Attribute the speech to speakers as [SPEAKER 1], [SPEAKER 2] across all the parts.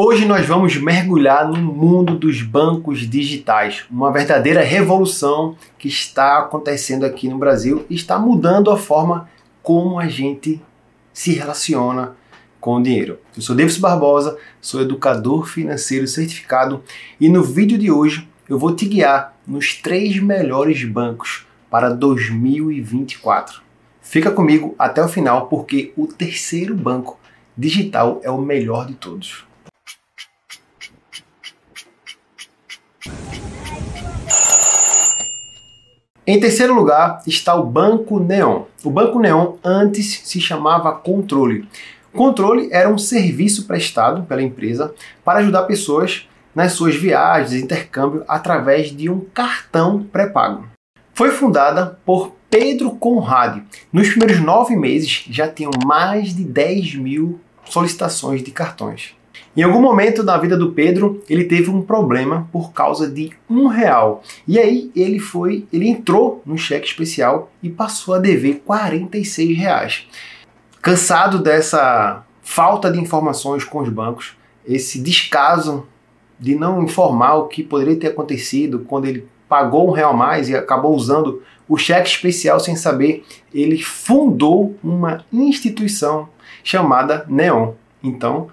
[SPEAKER 1] Hoje nós vamos mergulhar no mundo dos bancos digitais, uma verdadeira revolução que está acontecendo aqui no Brasil e está mudando a forma como a gente se relaciona com o dinheiro. Eu sou Davis Barbosa, sou educador financeiro certificado e no vídeo de hoje eu vou te guiar nos três melhores bancos para 2024. Fica comigo até o final porque o terceiro banco digital é o melhor de todos. Em terceiro lugar está o Banco Neon. O Banco Neon antes se chamava Controle. Controle era um serviço prestado pela empresa para ajudar pessoas nas suas viagens e intercâmbio através de um cartão pré-pago. Foi fundada por Pedro Conrad. Nos primeiros nove meses já tinham mais de 10 mil solicitações de cartões. Em algum momento da vida do Pedro, ele teve um problema por causa de um real. E aí ele foi, ele entrou no cheque especial e passou a dever 46 reais. Cansado dessa falta de informações com os bancos, esse descaso de não informar o que poderia ter acontecido quando ele pagou um real mais e acabou usando o cheque especial sem saber, ele fundou uma instituição chamada Neon. Então,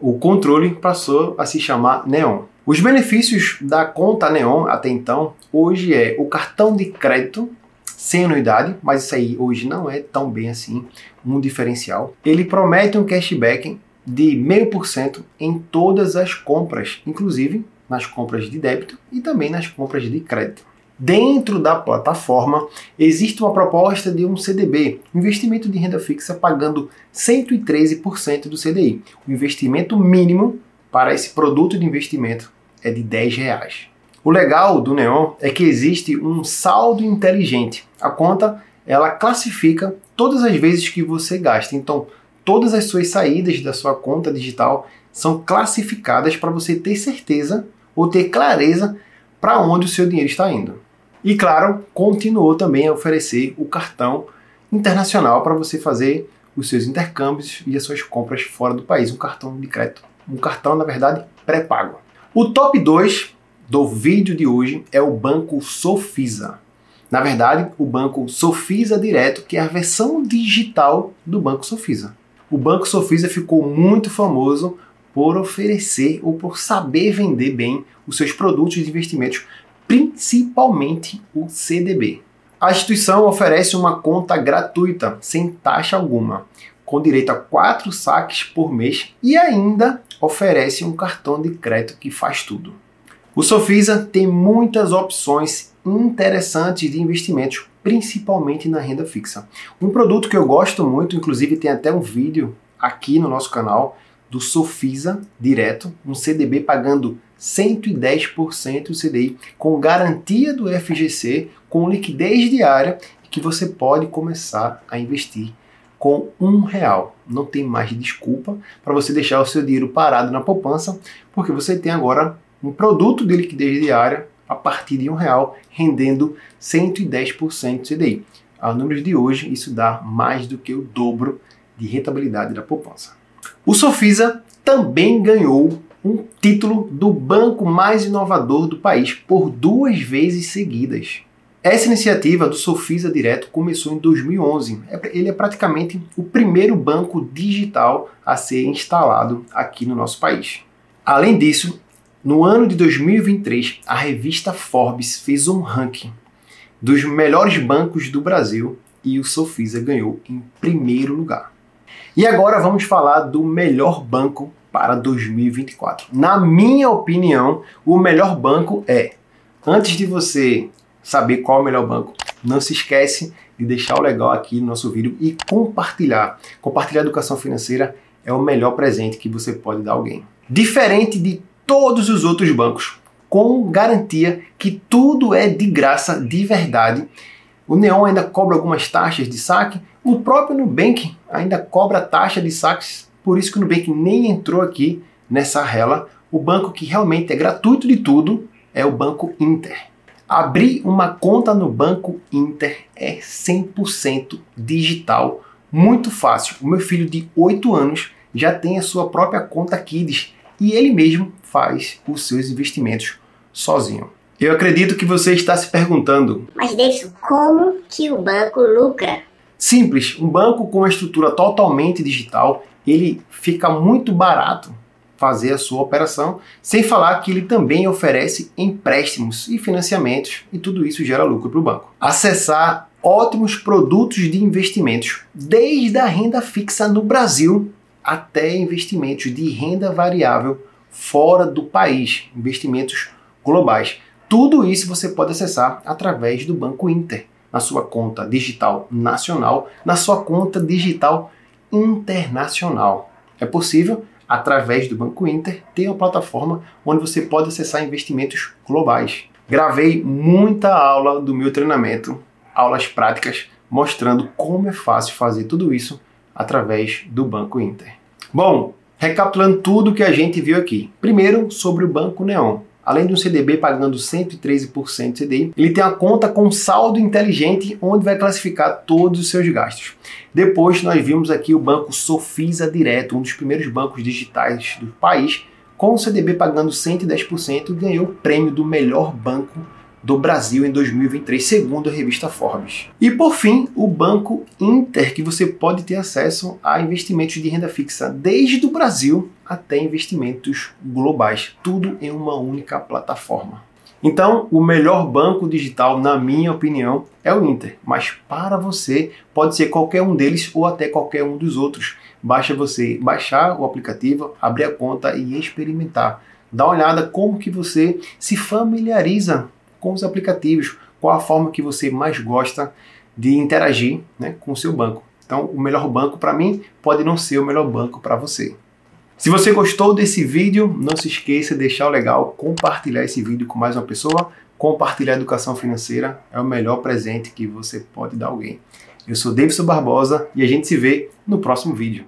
[SPEAKER 1] o controle passou a se chamar Neon. Os benefícios da conta Neon até então, hoje é o cartão de crédito sem anuidade, mas isso aí hoje não é tão bem assim um diferencial. Ele promete um cashback de 0,5% em todas as compras, inclusive nas compras de débito e também nas compras de crédito. Dentro da plataforma existe uma proposta de um CDB, investimento de renda fixa pagando 113% do CDI. O investimento mínimo para esse produto de investimento é de 10 reais. O legal do Neon é que existe um saldo inteligente. A conta ela classifica todas as vezes que você gasta. Então, todas as suas saídas da sua conta digital são classificadas para você ter certeza ou ter clareza para onde o seu dinheiro está indo. E claro, continuou também a oferecer o cartão internacional para você fazer os seus intercâmbios e as suas compras fora do país, um cartão de crédito, um cartão na verdade pré-pago. O top 2 do vídeo de hoje é o banco Sofisa. Na verdade, o banco Sofisa Direto, que é a versão digital do banco Sofisa. O banco Sofisa ficou muito famoso por oferecer ou por saber vender bem os seus produtos de investimentos principalmente o CDB. A instituição oferece uma conta gratuita, sem taxa alguma, com direito a quatro saques por mês e ainda oferece um cartão de crédito que faz tudo. O Sofisa tem muitas opções interessantes de investimentos, principalmente na renda fixa. Um produto que eu gosto muito, inclusive tem até um vídeo aqui no nosso canal, do Sofisa direto, um CDB pagando 110% do CDI, com garantia do FGC, com liquidez diária, que você pode começar a investir com um real. Não tem mais desculpa para você deixar o seu dinheiro parado na poupança, porque você tem agora um produto de liquidez diária a partir de um real, rendendo 110% do CDI. A números de hoje, isso dá mais do que o dobro de rentabilidade da poupança. O Sofisa também ganhou um título do banco mais inovador do país por duas vezes seguidas. Essa iniciativa do Sofisa Direto começou em 2011. É ele é praticamente o primeiro banco digital a ser instalado aqui no nosso país. Além disso, no ano de 2023, a revista Forbes fez um ranking dos melhores bancos do Brasil e o Sofisa ganhou em primeiro lugar. E agora vamos falar do melhor banco para 2024. Na minha opinião, o melhor banco é. Antes de você saber qual é o melhor banco, não se esquece de deixar o legal aqui no nosso vídeo e compartilhar. Compartilhar educação financeira é o melhor presente que você pode dar a alguém. Diferente de todos os outros bancos, com garantia que tudo é de graça, de verdade. O Neon ainda cobra algumas taxas de saque, o próprio Nubank ainda cobra taxa de saques por isso que o Nubank nem entrou aqui nessa rela. O banco que realmente é gratuito de tudo é o Banco Inter. Abrir uma conta no Banco Inter é 100% digital, muito fácil. O meu filho de 8 anos já tem a sua própria conta Kids e ele mesmo faz os seus investimentos sozinho. Eu acredito que você está se perguntando:
[SPEAKER 2] Mas Davidson, como que o banco lucra?
[SPEAKER 1] Simples, um banco com uma estrutura totalmente digital, ele fica muito barato fazer a sua operação, sem falar que ele também oferece empréstimos e financiamentos e tudo isso gera lucro para o banco. Acessar ótimos produtos de investimentos, desde a renda fixa no Brasil até investimentos de renda variável fora do país, investimentos globais. Tudo isso você pode acessar através do Banco Inter, na sua conta digital nacional, na sua conta digital internacional. É possível através do Banco Inter, tem uma plataforma onde você pode acessar investimentos globais. Gravei muita aula do meu treinamento, aulas práticas, mostrando como é fácil fazer tudo isso através do Banco Inter. Bom, recapitulando tudo que a gente viu aqui. Primeiro, sobre o Banco Neon. Além de um CDB pagando 113% de CDI, ele tem a conta com saldo inteligente, onde vai classificar todos os seus gastos. Depois nós vimos aqui o banco Sofisa Direto, um dos primeiros bancos digitais do país, com o CDB pagando 110% e ganhou o prêmio do melhor banco do Brasil em 2023, segundo a revista Forbes. E por fim, o Banco Inter, que você pode ter acesso a investimentos de renda fixa desde o Brasil até investimentos globais, tudo em uma única plataforma. Então, o melhor banco digital, na minha opinião, é o Inter, mas para você pode ser qualquer um deles ou até qualquer um dos outros. Basta você baixar o aplicativo, abrir a conta e experimentar. Dá uma olhada como que você se familiariza com os aplicativos, qual a forma que você mais gosta de interagir né, com o seu banco. Então, o melhor banco para mim pode não ser o melhor banco para você. Se você gostou desse vídeo, não se esqueça de deixar o legal, compartilhar esse vídeo com mais uma pessoa. Compartilhar educação financeira é o melhor presente que você pode dar a alguém. Eu sou Davidson Barbosa e a gente se vê no próximo vídeo.